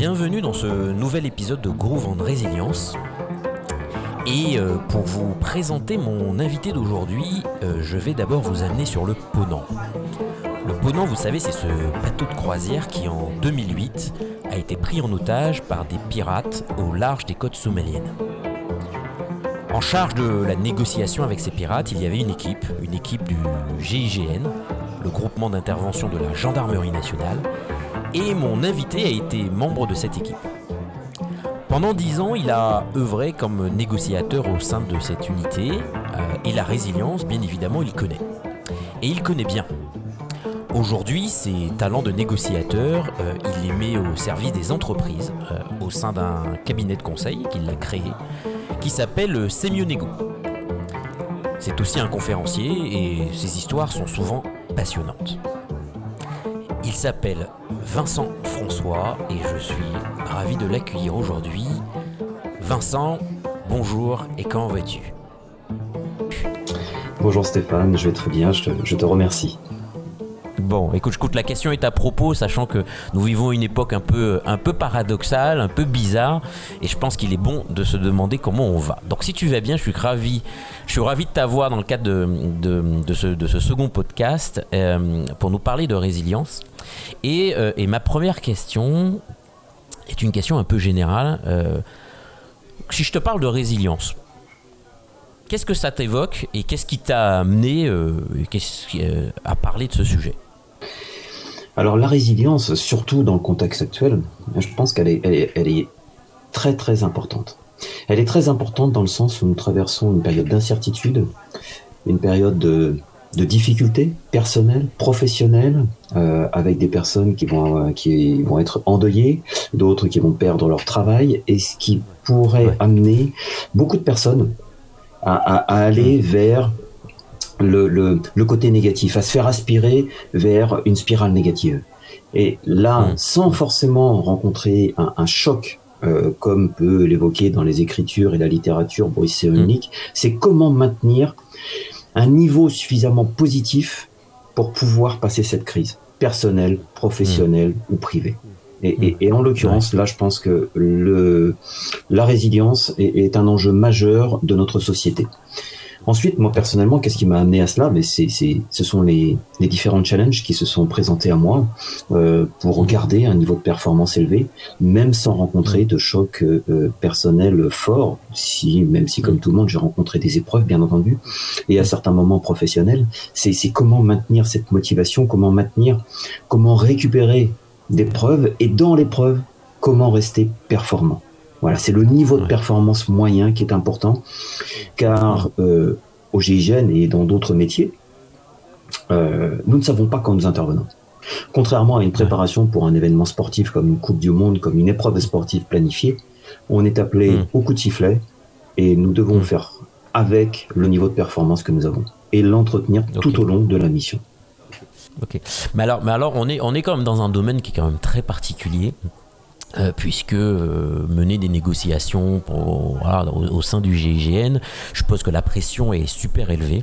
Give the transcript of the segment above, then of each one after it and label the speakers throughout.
Speaker 1: bienvenue dans ce nouvel épisode de Groove en Résilience. Et euh, pour vous présenter mon invité d'aujourd'hui, euh, je vais d'abord vous amener sur le Ponant. Le Ponant, vous savez, c'est ce bateau de croisière qui en 2008 a été pris en otage par des pirates au large des côtes somaliennes. En charge de la négociation avec ces pirates, il y avait une équipe, une équipe du GIGN, le groupement d'intervention de la gendarmerie nationale, et mon invité a été membre de cette équipe. Pendant dix ans, il a œuvré comme négociateur au sein de cette unité, euh, et la résilience, bien évidemment, il connaît. Et il connaît bien. Aujourd'hui, ses talents de négociateur, euh, il les met au service des entreprises, euh, au sein d'un cabinet de conseil qu'il a créé, qui s'appelle Semionego. C'est aussi un conférencier et ses histoires sont souvent passionnantes. Il s'appelle Vincent François et je suis ravi de l'accueillir aujourd'hui. Vincent, bonjour et comment vas-tu?
Speaker 2: Bonjour Stéphane, je vais très bien, je te, je te remercie.
Speaker 1: Bon, écoute, écoute, la question est à propos, sachant que nous vivons une époque un peu, un peu paradoxale, un peu bizarre, et je pense qu'il est bon de se demander comment on va. Donc, si tu vas bien, je suis ravi, je suis ravi de t'avoir dans le cadre de, de, de, ce, de, ce, second podcast euh, pour nous parler de résilience. Et, euh, et, ma première question est une question un peu générale. Euh, si je te parle de résilience, qu'est-ce que ça t'évoque et qu'est-ce qui t'a amené euh, à parler de ce sujet?
Speaker 2: Alors la résilience, surtout dans le contexte actuel, je pense qu'elle est, elle est, elle est, très très importante. Elle est très importante dans le sens où nous traversons une période d'incertitude, une période de, de difficultés personnelles, professionnelles, euh, avec des personnes qui vont, euh, qui vont être endeuillées, d'autres qui vont perdre leur travail, et ce qui pourrait ouais. amener beaucoup de personnes à, à, à aller vers le, le, le, côté négatif, à se faire aspirer vers une spirale négative. Et là, mmh. sans forcément rencontrer un, un choc euh, comme peut l'évoquer dans les écritures et la littérature Boris Cyrulnik, mmh. c'est comment maintenir un niveau suffisamment positif pour pouvoir passer cette crise, personnelle, professionnelle mmh. ou privée. Et, et, et en l'occurrence, là, je pense que le, la résilience est, est un enjeu majeur de notre société. Ensuite, moi personnellement, qu'est-ce qui m'a amené à cela? Mais c'est, ce sont les, les, différents challenges qui se sont présentés à moi euh, pour garder un niveau de performance élevé, même sans rencontrer de choc euh, personnel fort. Si, même si, comme tout le monde, j'ai rencontré des épreuves, bien entendu, et à certains moments professionnels, c'est, comment maintenir cette motivation, comment maintenir, comment récupérer des preuves, et dans l'épreuve, comment rester performant. Voilà, c'est le niveau de performance moyen qui est important, car euh, au GIGN et dans d'autres métiers, euh, nous ne savons pas quand nous intervenons. Contrairement à une préparation pour un événement sportif comme une Coupe du Monde, comme une épreuve sportive planifiée, on est appelé mmh. au coup de sifflet et nous devons mmh. faire avec le niveau de performance que nous avons et l'entretenir okay. tout au long de la mission.
Speaker 1: Ok. Mais alors, mais alors on, est, on est quand même dans un domaine qui est quand même très particulier. Euh, puisque euh, mener des négociations pour, voilà, au, au, sein du GIGN, je suppose que la pression est super élevée.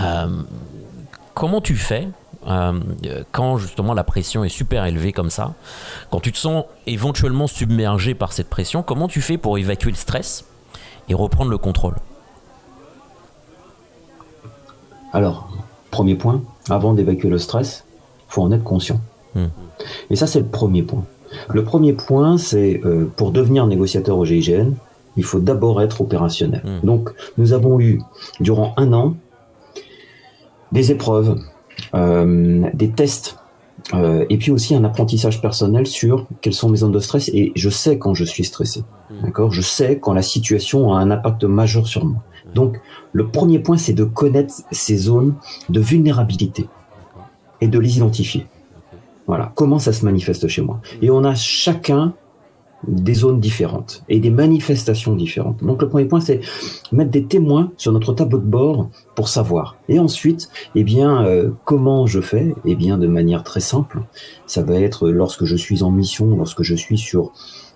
Speaker 1: Euh, comment tu fais quand justement la pression est super élevée comme ça, quand tu te sens éventuellement submergé par cette pression, comment tu fais pour évacuer le stress et reprendre le contrôle?
Speaker 2: Alors, premier point, avant d'évacuer le stress, faut en être conscient. Hmm. Et ça, c'est le premier point. Le premier point, c'est euh, pour devenir négociateur au GIGN, il faut d'abord être opérationnel. Mmh. Donc, nous avons eu, durant un an, des épreuves, euh, des tests, euh, et puis aussi un apprentissage personnel sur quelles sont mes zones de stress. Et je sais quand je suis stressé. Mmh. D'accord? Je sais quand la situation a un impact majeur sur moi. Donc, le premier point, c'est de connaître ces zones de vulnérabilité et de les identifier. Voilà, comment ça se manifeste chez moi. Et on a chacun des zones différentes et des manifestations différentes. Donc le premier point, c'est mettre des témoins sur notre tableau de bord pour savoir. Et ensuite, eh bien, euh, comment je fais? Eh bien, de manière très simple. Ça va être lorsque je suis en mission, lorsque je suis sur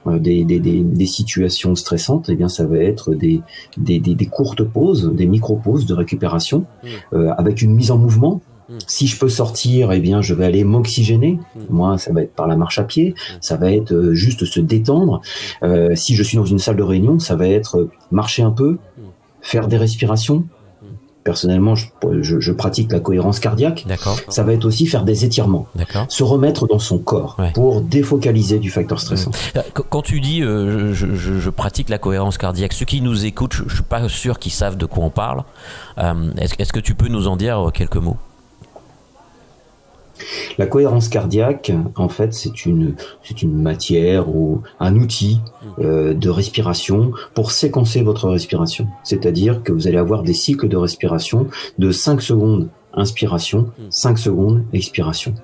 Speaker 2: euh, des, des, des, des, situations stressantes, eh bien, ça va être des, des, des courtes pauses, des micro-pauses de récupération, euh, avec une mise en mouvement Si je peux sortir, eh bien, je vais aller m'oxygéner. Moi, ça va être par la marche à pied, ça va être euh, juste se détendre. Euh, si je suis dans une salle de réunion, ça va être marcher un peu, faire des respirations, personnellement, je, je, pratique la cohérence cardiaque. Ça va être aussi faire des étirements, se remettre dans son corps pour défocaliser du facteur stressant.
Speaker 1: Euh, quand tu dis euh, je, je, pratique la cohérence cardiaque, ceux qui nous écoutent, je, ne suis pas sûr qu'ils savent de quoi on parle. Euh, est-ce que tu peux nous en dire quelques mots?
Speaker 2: La cohérence cardiaque, en fait, c'est une, c'est une matière ou un outil euh, de respiration pour séquencer votre respiration. C'est-à-dire que vous allez avoir des cycles de respiration de 5 secondes inspiration, 5 secondes expiration.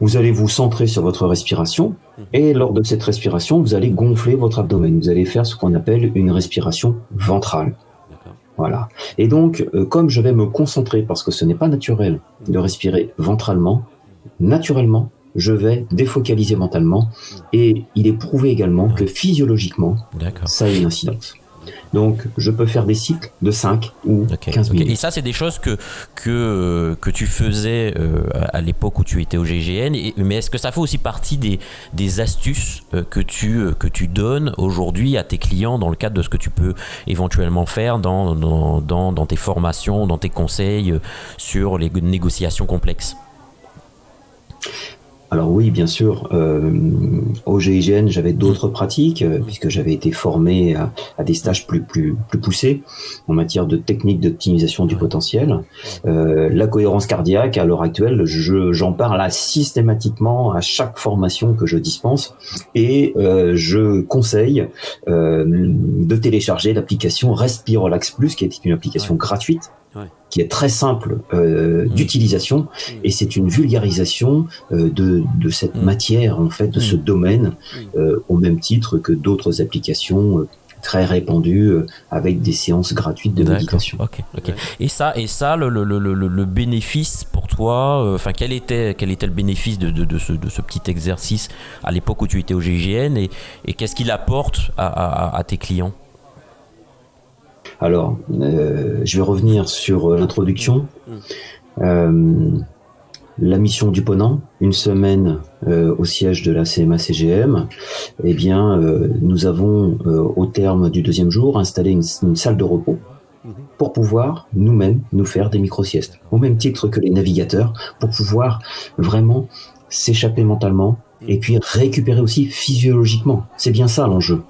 Speaker 2: Vous allez vous centrer sur votre respiration et lors de cette respiration, vous allez gonfler votre abdomen. Vous allez faire ce qu'on appelle une respiration ventrale. Voilà. Et donc, euh, comme je vais me concentrer, parce que ce n'est pas naturel de respirer ventralement, naturellement, je vais défocaliser mentalement. Et il est prouvé également que physiologiquement, ça a une incidence. Donc, je peux faire des cycles de 5 ou 15 minutes.
Speaker 1: Et ça, c'est des choses que, que, que tu faisais euh, à l'époque où tu étais au GGN. mais est-ce que ça fait aussi partie des, des astuces euh, que, tu, euh, que tu donnes aujourd'hui à tes clients dans le cadre de ce que tu peux éventuellement faire dans, dans, dans, dans tes formations, dans tes conseils sur les négociations complexes?
Speaker 2: Alors oui, bien sûr, euh, au GIGN, j'avais d'autres pratiques, euh, puisque j'avais été formé à, des stages plus, plus, plus poussés en matière de techniques d'optimisation du potentiel. Euh, la cohérence cardiaque, à l'heure actuelle, j'en parle systématiquement à chaque formation que je dispense, et euh, je conseille euh, de télécharger l'application Respirolax Plus, qui est une application gratuite qui est très simple euh, mm. d'utilisation et c'est une vulgarisation euh, de, de, cette mm. matière en fait de ce domaine euh, au même titre que d'autres applications très répandues euh, avec des séances gratuites de méditation.
Speaker 1: Et ça, et ça, le, le, le, le bénéfice pour toi, enfin quel était quel était le bénéfice de, de, de, ce, de ce petit exercice à l'époque où tu étais au GIGN et, et qu'est-ce qu'il apporte à, à, à tes clients?
Speaker 2: Alors, euh, je vais revenir sur euh, l'introduction. Euh, la mission du Ponant, une semaine au siège de la CMA-CGM, eh bien, nous avons, au terme du deuxième jour, installé une, salle de repos pour pouvoir nous-mêmes nous faire des micro-siestes, au même titre que les navigateurs, pour pouvoir vraiment s'échapper mentalement et puis récupérer aussi physiologiquement. C'est bien ça l'enjeu.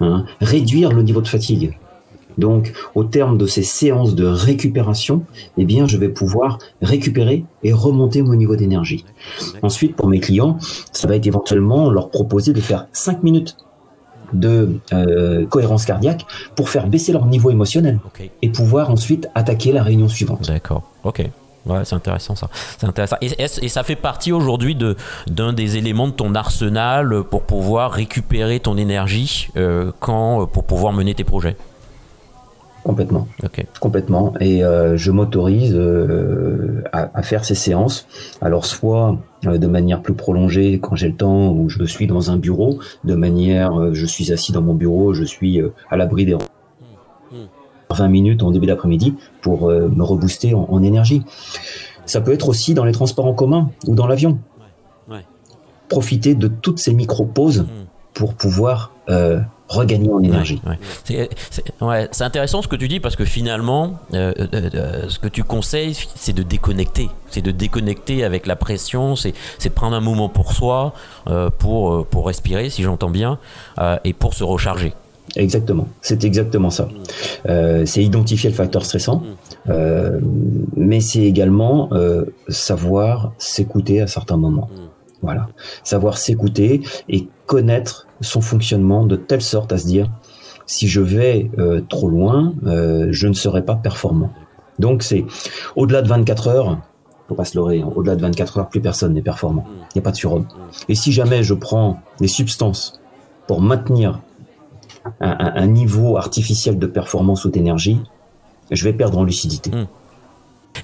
Speaker 2: Hein. Réduire le niveau de fatigue. Donc, au terme de ces séances de récupération, eh bien, je vais pouvoir récupérer et remonter mon niveau d'énergie. Ensuite, pour mes clients, ça va être éventuellement leur proposer de faire 5 minutes de euh, cohérence cardiaque pour faire baisser leur niveau émotionnel et pouvoir ensuite attaquer la réunion suivante.
Speaker 1: D'accord. Ok. Ouais, c'est intéressant ça. C'est intéressant. Et, et, ça fait partie aujourd'hui de d'un des éléments de ton arsenal pour pouvoir récupérer ton énergie euh, quand pour pouvoir mener tes projets?
Speaker 2: Complètement. Complètement. Et euh, je m'autorise euh, à, faire ces séances. Alors soit euh, de manière plus prolongée quand j'ai le temps, où je suis dans un bureau, de manière, je suis assis dans mon bureau, je suis à l'abri des 20 minutes en début d'après-midi pour me rebooster en, énergie. Ça peut être aussi dans les transports en commun ou dans l'avion. Profiter de toutes ces micro-pauses mmh. Pour pouvoir regagner en énergie.
Speaker 1: C'est intéressant ce que tu dis parce que finalement, euh, euh, euh, ce que tu conseilles, c'est de déconnecter. C'est de déconnecter avec la pression, c'est de prendre un moment pour soi, pour, pour respirer, si j'entends bien, et pour se recharger.
Speaker 2: Exactement, c'est exactement ça. c'est identifier le facteur stressant, mais c'est également savoir s'écouter à certains moments. Voilà, savoir s'écouter et connaître son fonctionnement de telle sorte à se dire si je vais euh, trop loin, euh, je ne serai pas performant. Donc c'est au-delà de 24 heures, faut pas se leurrer, hein, au-delà de 24 heures, plus personne n'est performant. Il n'y a pas de surhomme. Et si jamais je prends des substances pour maintenir un, niveau artificiel de performance ou d'énergie, je vais perdre en lucidité. Hmm.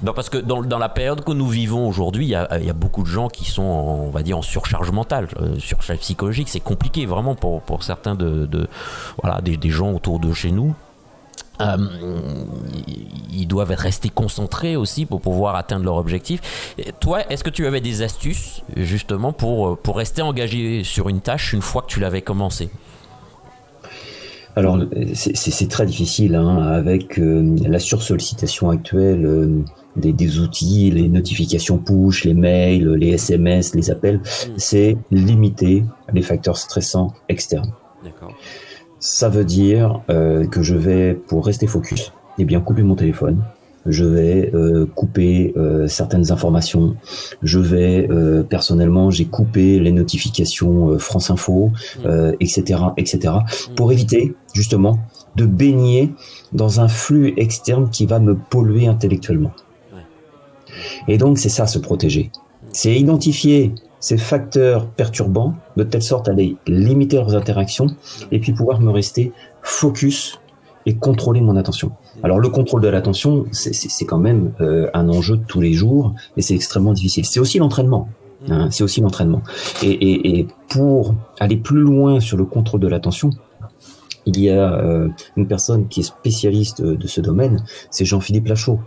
Speaker 1: Non, parce que dans, la période que nous vivons aujourd'hui, il y a, beaucoup de gens qui sont, en, on va dire, en surcharge mentale, euh, surcharge psychologique. C'est compliqué vraiment pour, certains de, voilà, des, gens autour de chez nous. Euh, ils doivent restés concentrés aussi pour pouvoir atteindre leur objectif. toi, est-ce que tu avais des astuces justement pour, pour rester engagé sur une tâche une fois que tu l'avais commencé?
Speaker 2: Alors, c'est très difficile hein, avec euh, la sursollicitation actuelle euh, des, outils, les notifications push, les mails, les SMS, les appels. Hmm. C'est limiter les facteurs stressants externes. Ça veut dire euh, que je vais, pour rester focus, eh bien couper mon téléphone, je vais euh, couper euh, certaines informations. Je vais euh, personnellement, j'ai coupé les notifications France Info, etc., etc., pour éviter justement de baigner dans un flux externe qui va me polluer intellectuellement. Et donc c'est ça, se protéger. C'est identifier ces facteurs perturbants de telle sorte à les limiter leurs interactions et puis pouvoir me rester focus et contrôler mon attention. Alors le contrôle de l'attention, c'est quand même euh, un enjeu de tous les jours et c'est extrêmement difficile. C'est aussi l'entraînement. Hein, c'est aussi l'entraînement. Et, pour aller plus loin sur le contrôle de l'attention, il y a euh, une personne qui est spécialiste de ce domaine, c'est Jean-Philippe Lachaud.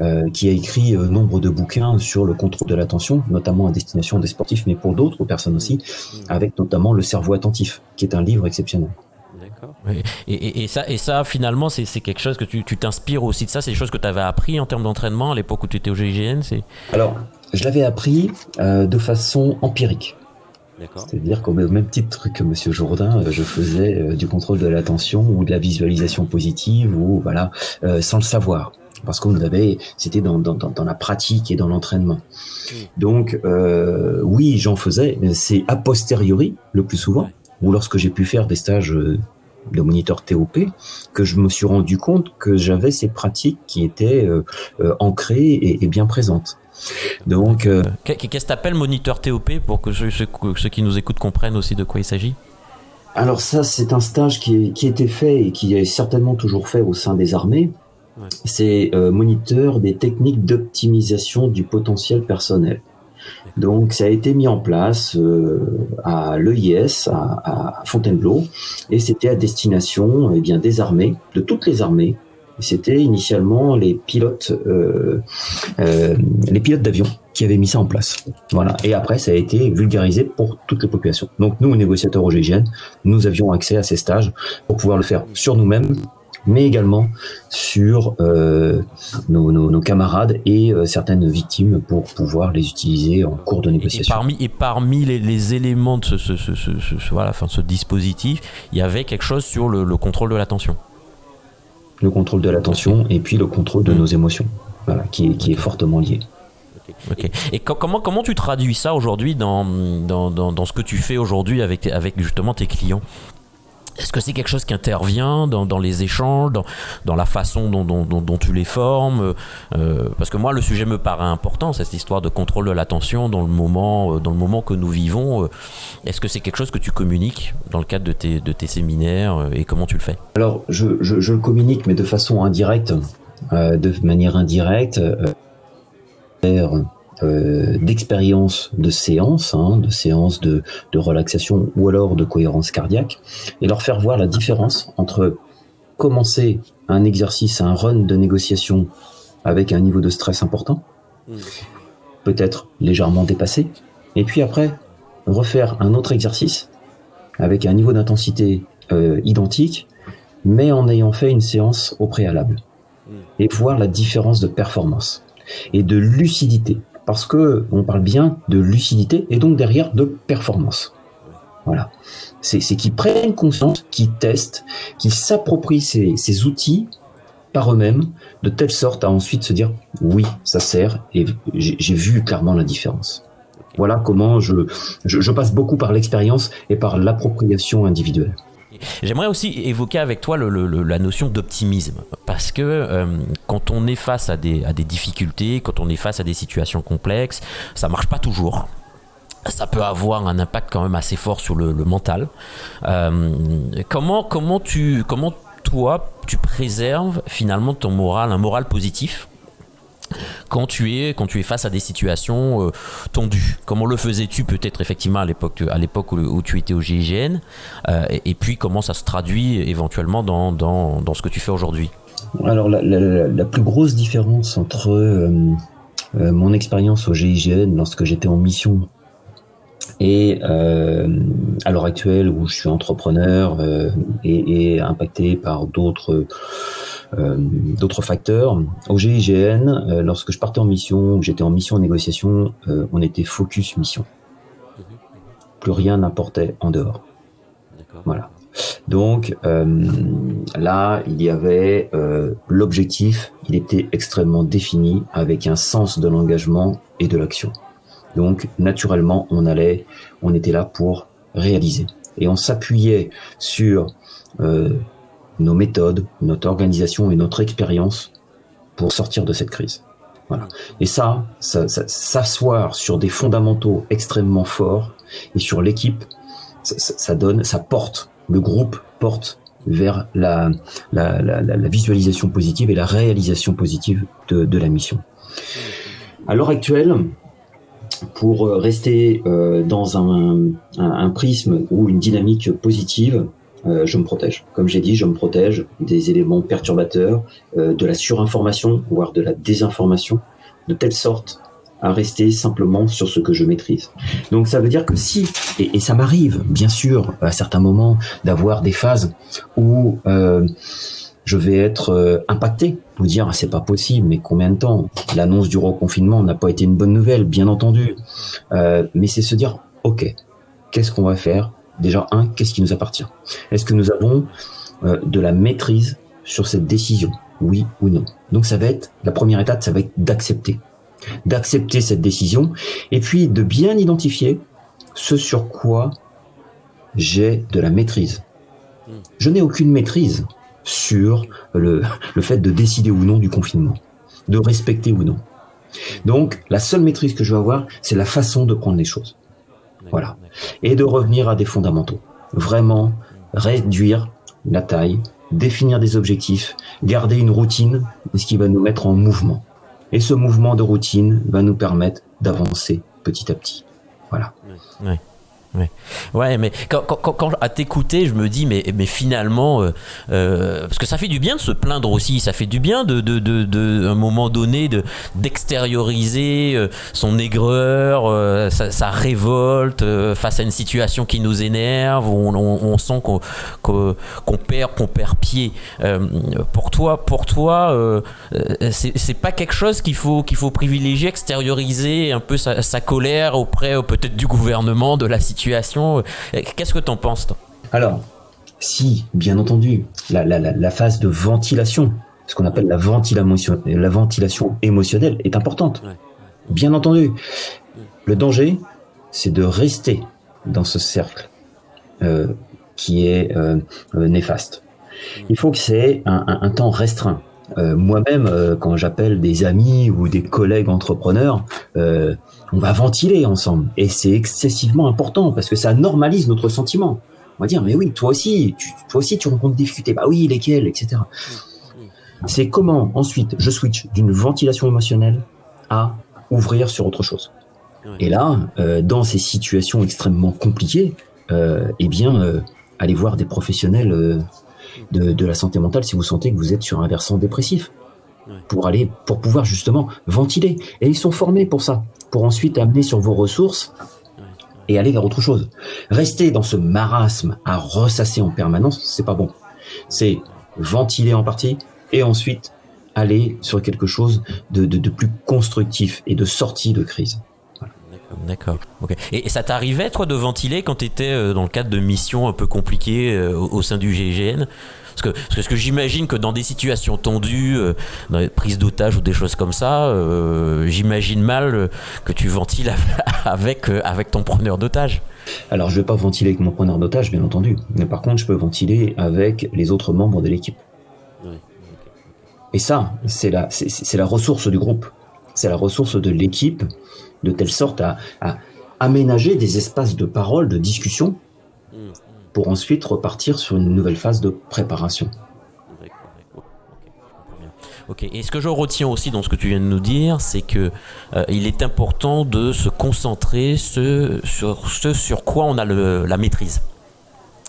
Speaker 2: Euh, qui a écrit nombre de bouquins sur le contrôle de l'attention, notamment à destination des sportifs, mais pour d'autres personnes aussi, avec notamment Le cerveau attentif, qui est un livre exceptionnel.
Speaker 1: Et, ça, et ça, finalement, c'est quelque chose que tu t'inspires aussi de ça C'est des choses que tu avais appris en termes d'entraînement à l'époque où tu étais au GIGN
Speaker 2: Alors, je l'avais appris euh, de façon empirique. C'est-à-dire qu'au même titre que Monsieur Jourdain, euh, je faisais euh, du contrôle de l'attention ou de la visualisation positive ou voilà, sans le savoir parce qu'on avait, c'était dans, dans, dans, la pratique et dans l'entraînement. Donc oui, j'en faisais, c'est a posteriori le plus souvent, ou lorsque j'ai pu faire des stages de moniteur TOP que je me suis rendu compte que j'avais ces pratiques qui étaient euh, euh, ancrées et, bien présentes.
Speaker 1: Donc, euh, qu'est-ce que t'appelles moniteur TOP pour que ceux, qui nous écoutent comprennent aussi de quoi il s'agit?
Speaker 2: Alors ça, c'est un stage qui, qui a été fait et qui est certainement toujours fait au sein des armées. C'est moniteur des techniques d'optimisation du potentiel personnel. Donc ça a été mis en place euh, à l'EIS, à, Fontainebleau, et c'était à destination eh bien, des armées, de toutes les armées. C'était initialement les pilotes, euh, euh, les pilotes d'avion qui avaient mis ça en place. Voilà. Et après, ça a été vulgarisé pour toutes les populations. Donc nous, négociateurs au GIGN, nous avions accès à ces stages pour pouvoir le faire sur nous-mêmes, mais également sur euh, nos, camarades et euh, certaines victimes pour pouvoir les utiliser en cours de négociation.
Speaker 1: Et parmi, et parmi les, éléments de ce, ce, voilà, enfin, ce dispositif, il y avait quelque chose sur le, contrôle de l'attention.
Speaker 2: Le contrôle de l'attention et puis le contrôle de mmh. nos émotions, voilà, qui, est, qui est fortement lié.
Speaker 1: Et comment, comment tu traduis ça aujourd'hui dans, dans, dans, dans, ce que tu fais aujourd'hui avec, avec justement tes clients? Est-ce que c'est quelque chose qui intervient dans, les échanges, dans, la façon dont, tu les formes euh, Parce que moi, le sujet me paraît important, cette histoire de contrôle de l'attention dans, le moment, euh, dans le moment que nous vivons. Euh, est-ce que c'est quelque chose que tu communiques dans le cadre de tes, séminaires et comment tu le fais?
Speaker 2: Alors, je, le communique, mais de façon indirecte, de manière indirecte. Euh, d'expérience de séance, hein, de séance de, de, relaxation ou alors de cohérence cardiaque, et leur faire voir la différence entre commencer un exercice, un run de négociation avec un niveau de stress important, hmm. peut-être légèrement dépassé, et puis après refaire un autre exercice avec un niveau d'intensité euh, identique, mais en ayant fait une séance au préalable, hmm. et voir la différence de performance et de lucidité parce que on parle bien de lucidité et donc derrière de performance. Voilà. C'est qu'ils prennent conscience, qu'ils testent, qu'ils s'approprient ces, outils par eux-mêmes, de telle sorte à ensuite se dire oui, ça sert et j'ai vu clairement la différence. Voilà comment je, je passe beaucoup par l'expérience et par l'appropriation individuelle.
Speaker 1: J'aimerais aussi évoquer avec toi la notion d'optimisme. Parce que euh, quand on est face à des, difficultés, quand on est face à des situations complexes, ça marche pas toujours ça peut avoir un impact quand même assez fort sur le, mental. Euh, comment, comment, tu, comment toi, tu préserves finalement ton moral, un moral positif? Quand tu es quand tu es face à des situations euh, tendues. Comment le faisais-tu peut-être effectivement à l'époque à l'époque où, tu étais au GIGN euh, et, puis comment ça se traduit éventuellement dans, dans, dans ce que tu fais aujourd'hui?
Speaker 2: Alors la, plus grosse différence entre euh, euh, mon expérience au GIGN lorsque j'étais en mission et euh, à l'heure actuelle où je suis entrepreneur et, impacté par d'autres d'autres facteurs. Au GIGN, lorsque je partais en mission, j'étais en mission en négociation, on était focus mission. Mhm. Plus rien n'importait en dehors. Voilà. Donc euh, là, il y avait euh, l'objectif, il était extrêmement défini avec un sens de l'engagement et de l'action. Donc naturellement, on allait, on était là pour réaliser et on s'appuyait sur euh, nos méthodes, notre organisation et notre expérience pour sortir de cette crise. Voilà. Et ça, s'asseoir sur des fondamentaux extrêmement forts et sur l'équipe, ça donne, ça porte le groupe porte vers la, visualisation positive et la réalisation positive de, la mission. À l'heure actuelle, pour rester euh, dans un, prisme ou une dynamique positive, euh, je me protège. Comme j'ai dit, je me protège des éléments perturbateurs, euh, de la surinformation, voire de la désinformation, de telle sorte à rester simplement sur ce que je maîtrise. Donc ça veut dire que si, et, ça m'arrive bien sûr à certains moments d'avoir des phases où euh, je vais être euh, impacté, vous dire ah, c'est pas possible, mais combien de temps? L'annonce du reconfinement n'a pas été une bonne nouvelle, bien entendu, euh, mais c'est se dire ok, qu'est-ce qu'on va faire? Déjà un, qu'est-ce qui nous appartient? Est-ce que nous avons de la maîtrise sur cette décision? Oui ou non? Donc ça va être la première étape, ça va être d'accepter. D'accepter cette décision et puis de bien identifier ce sur quoi j'ai de la maîtrise. Hmm. Je n'ai aucune maîtrise sur le, le fait de décider ou non du confinement, de respecter ou non. Donc, la seule maîtrise que je vais avoir, c'est la façon de prendre les choses. Voilà. Et de revenir à des fondamentaux. Vraiment réduire la taille, définir des objectifs, garder une routine, ce qui va nous mettre en mouvement. Et ce mouvement de routine va nous permettre d'avancer petit à petit. Voilà.
Speaker 1: Ouais. mais quand, quand, à t'écouter, je me dis, mais, mais finalement, euh, euh, parce que ça fait du bien de se plaindre aussi, ça fait du bien de, de, de, un moment donné, de d'extérioriser euh, son aigreur, sa, révolte face à une situation qui nous énerve, où on, sent qu'on qu'on perd, qu'on perd pied. pour toi, pour toi, c'est pas quelque chose qu'il faut qu'il faut privilégier, extérioriser un peu sa colère auprès peut-être du gouvernement, de la situation situation. Euh, qu'est-ce que tu en penses, toi?
Speaker 2: Alors, si, bien entendu, la, phase de ventilation, ce qu'on appelle la ventilation, la ventilation émotionnelle, est importante. Bien entendu. Le danger, c'est de rester dans ce cercle euh, qui est euh, néfaste. Il faut que c'est un, temps restreint. Moi-même, quand j'appelle des amis ou des collègues entrepreneurs, on va ventiler ensemble. Et c'est excessivement important parce que ça normalise notre sentiment. On va dire, mais oui, toi aussi, tu, toi aussi, tu rencontres des difficultés. Bah oui, lesquelles, etc. C'est comment ensuite je switch d'une ventilation émotionnelle à ouvrir sur autre chose. Et là, euh, dans ces situations extrêmement compliquées, euh, eh bien, euh, allez voir des professionnels de, de, la santé mentale si vous sentez que vous êtes sur un versant dépressif, pour aller, pour pouvoir justement ventiler. Et ils sont formés pour ça pour ensuite amener sur vos ressources et aller vers autre chose. Rester dans ce marasme à ressasser en permanence, c'est pas bon. C'est ventiler en partie et ensuite aller sur quelque chose de, plus constructif et de sortie de crise.
Speaker 1: D'accord. Et, ça t'arrivait, toi, de ventiler quand tu étais euh, dans le cadre de missions un peu compliquées euh, au sein du GIGN parce que, que j'imagine que dans des situations tendues, euh, dans des prises d'otages ou des choses comme ça, euh, j'imagine mal que tu ventiles avec, avec ton preneur d'otages.
Speaker 2: Alors, je ne vais pas ventiler avec mon preneur d'otages, bien entendu. Mais par contre, je peux ventiler avec les autres membres de l'équipe. Et ça, c'est la, c'est, la ressource du groupe. C'est la ressource de l'équipe, de telle sorte à, aménager des espaces de parole, de discussion, pour ensuite repartir sur une nouvelle phase de préparation.
Speaker 1: Ok. Et ce que je retiens aussi dans ce que tu viens de nous dire, c'est que euh, il est important de se concentrer sur ce sur quoi on a la maîtrise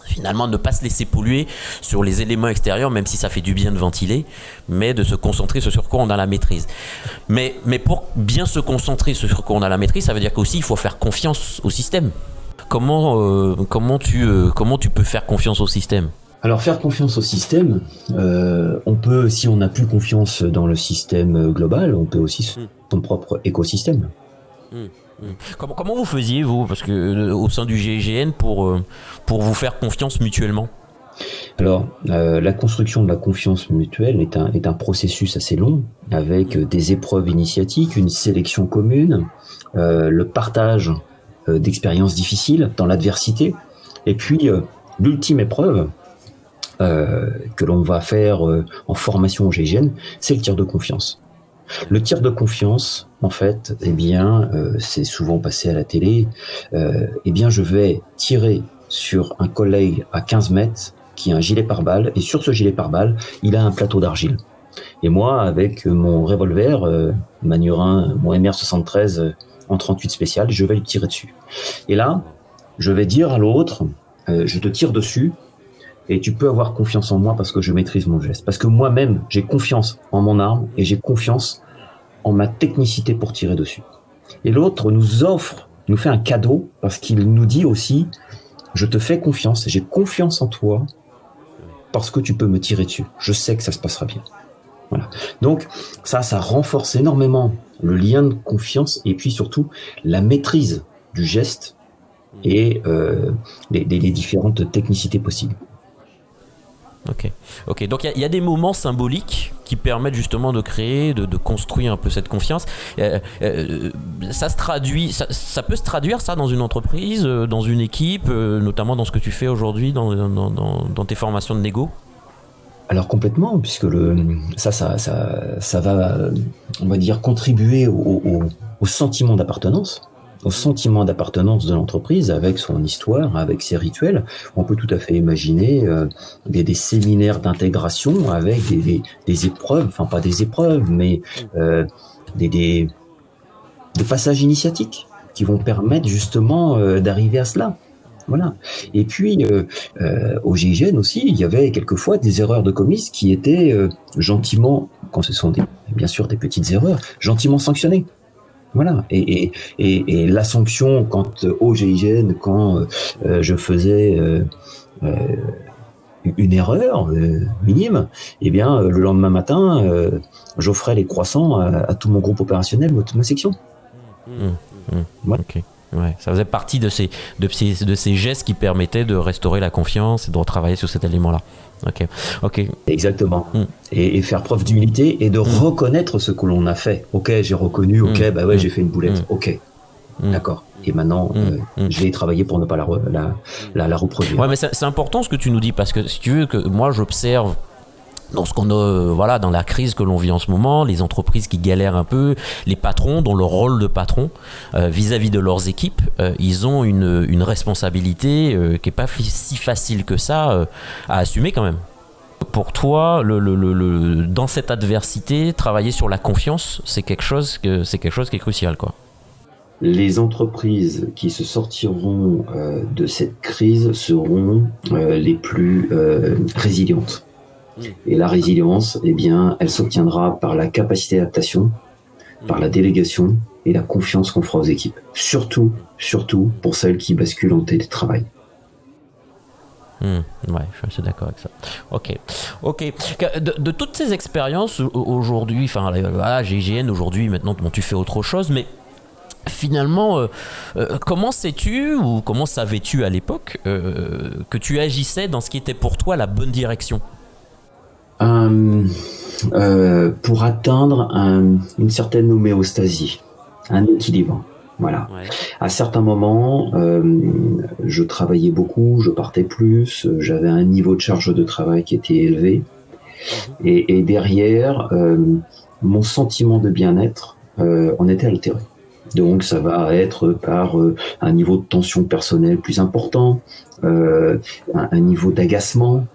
Speaker 1: Finalement, ne pas se laisser polluer sur les éléments extérieurs, même si ça fait du bien de ventiler, mais de se concentrer sur quoi on a la maîtrise. Mais, mais pour bien se concentrer sur quoi on a la maîtrise, ça veut dire qu'aussi il faut faire confiance au système. Comment, euh, comment, tu, euh, comment tu peux faire confiance au système?
Speaker 2: Alors faire confiance au système, euh, on peut, si on n'a plus confiance dans le système global, on peut aussi hmm. son propre écosystème.
Speaker 1: Hmm. Comment, vous faisiez, vous, parce que euh, au sein du GIGN, pour, euh, pour vous faire confiance mutuellement?
Speaker 2: Alors, euh, la construction de la confiance mutuelle est un, est un processus assez long, avec des épreuves initiatiques, une sélection commune, le partage d'expériences difficiles dans l'adversité, et puis l'ultime épreuve que l'on va faire en formation au GIGN, c'est le tir de confiance. Le tir de confiance, en fait, eh bien, euh, c'est souvent passé à la télé. Euh, eh bien, je vais tirer sur un collègue à 15 mètres qui a un gilet pare-balles et sur ce gilet pare-balles, il a un plateau d'argile. Et moi, avec mon revolver euh, Manurin, mon MR73 euh, en 38 spécial, je vais lui tirer dessus. Et là, je vais dire à l'autre, je te tire dessus, et tu peux avoir confiance en moi parce que je maîtrise mon geste. Parce que moi-même, j'ai confiance en mon arme et j'ai confiance en ma technicité pour tirer dessus. Et l'autre nous offre, nous fait un cadeau parce qu'il nous dit aussi, je te fais confiance, j'ai confiance en toi parce que tu peux me tirer dessus. Je sais que ça se passera bien. Voilà. Donc ça, ça renforce énormément le lien de confiance et puis surtout la maîtrise du geste et euh, les différentes technicités possibles.
Speaker 1: Ok, ok. Donc il y, a des moments symboliques qui permettent justement de créer, de, construire un peu cette confiance. Euh, euh, ça se traduit, ça, peut se traduire ça dans une entreprise, euh, dans une équipe, notamment dans ce que tu fais aujourd'hui dans, tes formations de négo?
Speaker 2: Alors complètement, puisque le, ça, ça, ça va, on va dire, contribuer au sentiment d'appartenance au sentiment d'appartenance de l'entreprise avec son histoire, avec ses rituels. On peut tout à fait imaginer euh, des, séminaires d'intégration avec des, épreuves, enfin pas des épreuves, mais euh, des, des, passages initiatiques qui vont permettre justement euh, d'arriver à cela. Voilà. Et puis au GIGN aussi, il y avait quelquefois des erreurs de commises qui étaient gentiment, quand ce sont des, bien sûr des petites erreurs, gentiment sanctionnées. Voilà. Et, et, et, la sanction, quand au GIGN, quand euh, je faisais euh, euh, une erreur minime, eh bien, le lendemain matin, j'offrais les croissants à, tout mon groupe opérationnel, toute ma section.
Speaker 1: Mmh, mmh, Ouais, ça faisait partie de ces, de, ces, de ces gestes qui permettaient de restaurer la confiance et de retravailler sur cet élément-là. Ok, ok.
Speaker 2: Exactement. Hmm. Et, faire preuve d'humilité et de hmm. reconnaître ce que l'on a fait. Ok, j'ai reconnu. Ok, hmm. bah ouais, j'ai fait une boulette. Ok, d'accord. Et maintenant, euh, je vais y travailler pour ne pas la, la, la, reproduire.
Speaker 1: Ouais, mais c'est important ce que tu nous dis parce que si tu veux que moi j'observe dans ce qu'on a, euh, voilà, dans la crise que l'on vit en ce moment, les entreprises qui galèrent un peu, les patrons dont le rôle de patron euh, vis-à-vis de leurs équipes, euh, ils ont une, une responsabilité qui est pas si facile que ça à assumer quand même. Pour toi, dans cette adversité, travailler sur la confiance, c'est quelque chose que c'est quelque chose qui est crucial, quoi.
Speaker 2: Les entreprises qui se sortiront de cette crise seront les plus résilientes et la résilience, eh bien, elle s'obtiendra par la capacité d'adaptation, par la délégation et la confiance qu'on fera aux équipes. Surtout, surtout pour celles qui basculent en télétravail.
Speaker 1: Mmh, ouais, je suis d'accord avec ça. Ok, ok. De, toutes ces expériences aujourd'hui, enfin, voilà, GIGN aujourd'hui, maintenant, tu fais autre chose, mais finalement, euh, euh, comment sais-tu ou comment savais-tu à l'époque euh, que tu agissais dans ce qui était pour toi la bonne direction?
Speaker 2: Euh, euh, pour atteindre une certaine homéostasie, un équilibre. Voilà. À certains moments, euh, je travaillais beaucoup, je partais plus, j'avais un niveau de charge de travail qui était élevé, mhm. et, derrière, mon sentiment de bien-être en était altéré. Donc ça va être par un niveau de tension personnelle plus important, un niveau d'agacement,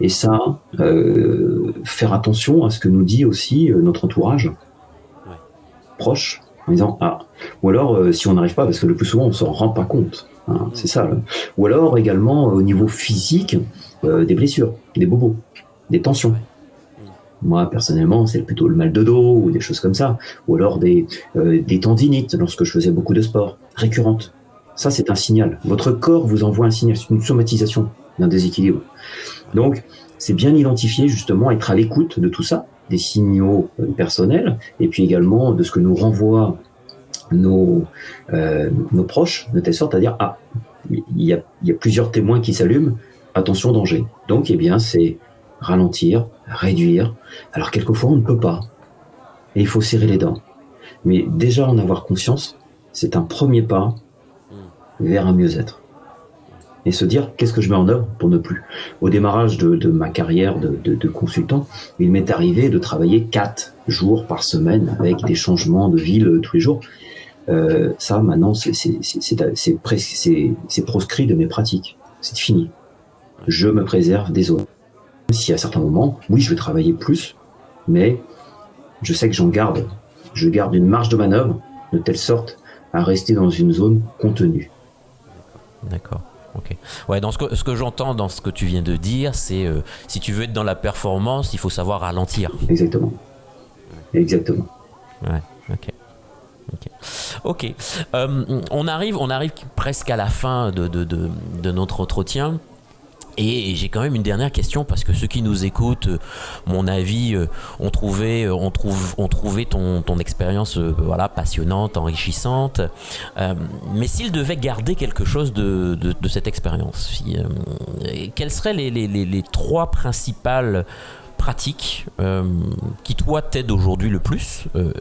Speaker 2: et ça, euh, faire attention à ce que nous dit aussi euh, notre entourage proche, en disant ah, ou alors euh, si on n'arrive pas, parce que le plus souvent on s'en rend pas compte. Hein, c'est ça. Ou alors également au niveau physique, euh, des blessures, des bobos, des tensions. Moi, personnellement, c'est plutôt le mal de dos ou des choses comme ça. Ou alors des, des tendinites lorsque je faisais beaucoup de sport, récurrentes. Ça, c'est un signal. Votre corps vous envoie un signal, c'est une somatisation d'un déséquilibre. Donc, c'est bien identifier, justement, être à l'écoute de tout ça, des signaux euh, personnels, et puis également de ce que nous renvoient nos, euh, nos proches, de telle sorte à dire, ah, il y y a plusieurs témoins qui s'allument, attention, danger. Donc, eh bien, c'est ralentir, réduire. Alors, quelquefois, on ne peut pas. Et il faut serrer les dents. Mais déjà en avoir conscience, c'est un premier pas vers un mieux-être. Et se dire, qu'est-ce que je mets en œuvre pour ne plus? Au démarrage de, ma carrière de, consultant, il m'est arrivé de travailler quatre jours par semaine avec des changements de ville tous les jours. Euh, ça, maintenant, c'est proscrit de mes pratiques. C'est fini. Je me préserve des autres. Si à certains moments, oui, je vais travailler plus, mais je sais que j'en garde. Je garde une marge de manœuvre de telle sorte à rester dans une zone contenue.
Speaker 1: D'accord. Ok. Ouais, dans ce que, ce que j'entends dans ce que tu viens de dire, c'est euh, si tu veux être dans la performance, il faut savoir ralentir.
Speaker 2: Exactement. Exactement.
Speaker 1: Ouais. Ok. Ok. Euh, on, arrive, on arrive presque à la fin de, de, notre entretien. Et j'ai quand même une dernière question parce que ceux qui nous écoutent, euh, mon avis, euh, ont trouvé, on trouve, trouvé ton, expérience voilà, passionnante, enrichissante. mais s'ils devaient garder quelque chose de, cette expérience, quelles seraient les, trois principales pratique euh, qui toi t'aide aujourd'hui le plus euh,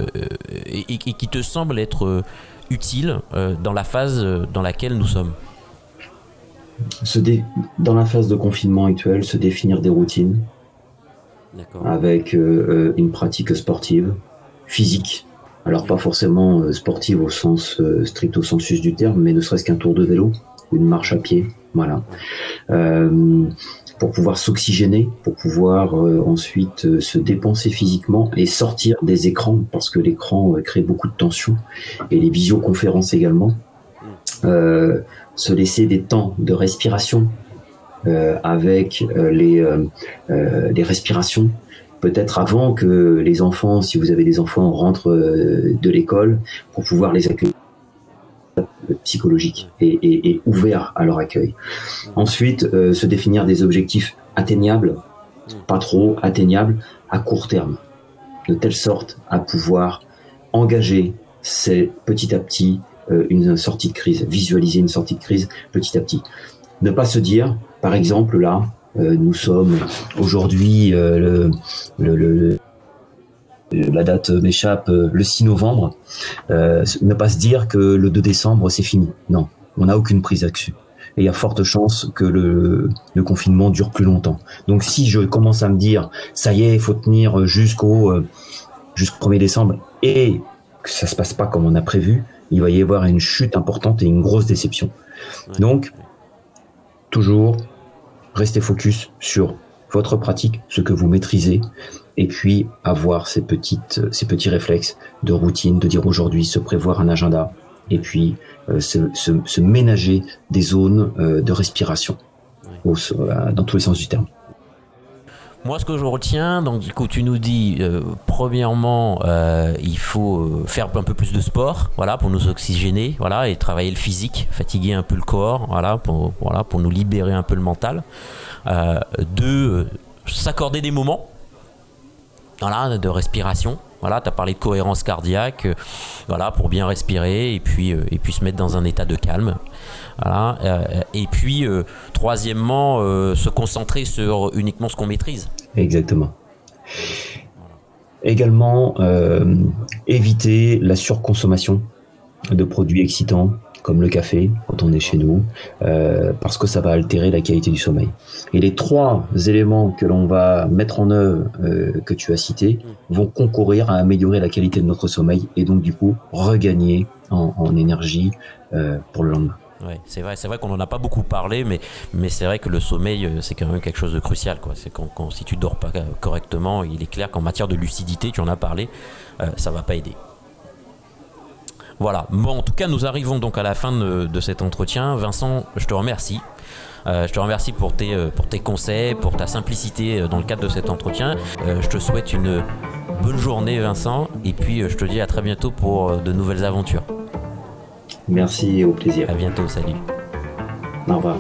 Speaker 1: et, qui te semble être euh, utile dans la phase dans laquelle nous sommes?
Speaker 2: Se Dans la phase de confinement actuel, se définir des routines avec une pratique sportive, physique. Alors pas forcément sportive au sens strict au sensus du terme, mais ne serait-ce qu'un tour de vélo, une marche à pied, voilà pour pouvoir s'oxygéner, pour pouvoir euh, ensuite euh, se dépenser physiquement et sortir des écrans, parce que l'écran euh, crée beaucoup de tension, et les visioconférences également. Se laisser des temps de respiration avec les, les respirations, peut-être avant que les enfants, si vous avez des enfants, rentrent de l'école, pour pouvoir les accueillir psychologique et, ouvert à leur accueil. Ensuite, euh, se définir des objectifs atteignables, pas trop atteignables, à court terme, de telle sorte à pouvoir engager c'est petit à petit euh, une sortie de crise, visualiser une sortie de crise petit à petit. Ne pas se dire, par exemple, là, euh, nous sommes aujourd'hui euh, la date m'échappe, euh, le 6 novembre, euh, ne pas se dire que le 2 décembre c'est fini. Non, on n'a aucune prise dessus. Et il y a forte chance que le, confinement dure plus longtemps. Donc si je commence à me dire, ça y est, il faut tenir jusqu'au jusqu'au 1er décembre et que ça se passe pas comme on a prévu, il va y avoir une chute importante et une grosse déception. Donc, toujours restez focus sur votre pratique, ce que vous maîtrisez, et puis avoir ces petites, ces petits réflexes de routine, de dire aujourd'hui se prévoir un agenda, et puis euh, se, ménager des zones euh, de respiration euh, dans tous les sens du terme.
Speaker 1: Moi, ce que je retiens, donc du coup, tu nous dis, premièrement, il faut faire un peu plus de sport, voilà, pour nous oxygéner, voilà, et travailler le physique, fatiguer un peu le corps, voilà, pour, voilà, pour nous libérer un peu le mental. deux, s'accorder des moments, voilà, de respiration. Voilà, tu as parlé de cohérence cardiaque, euh, voilà, pour bien respirer et puis, euh, et puis se mettre dans un état de calme. Euh, et puis, troisièmement, se concentrer sur uniquement ce qu'on maîtrise.
Speaker 2: Exactement. Également, éviter la surconsommation de produits excitants, comme le café quand on est chez nous, euh, parce que ça va altérer la qualité du sommeil. Et les trois éléments que l'on va mettre en œuvre, euh, que tu as cités, vont concourir à améliorer la qualité de notre sommeil et donc du coup regagner en, énergie euh, pour le lendemain.
Speaker 1: Ouais, c'est vrai, c'est vrai qu'on n'en a pas beaucoup parlé, mais, mais c'est vrai que le sommeil, c'est quand même quelque chose de crucial. C'est quand, si tu dors pas correctement, il est clair qu'en matière de lucidité, tu en as parlé, ça va pas aider. Voilà. Bon, en tout cas, nous arrivons donc à la fin de, cet entretien. Vincent, je te remercie. Euh, je te remercie pour tes, euh, pour tes conseils, pour ta simplicité euh, dans le cadre de cet entretien. Euh, je te souhaite une bonne journée, Vincent, et puis euh, je te dis à très bientôt pour euh, de nouvelles aventures.
Speaker 2: Merci et au plaisir.
Speaker 1: À bientôt, salut.
Speaker 2: Au revoir.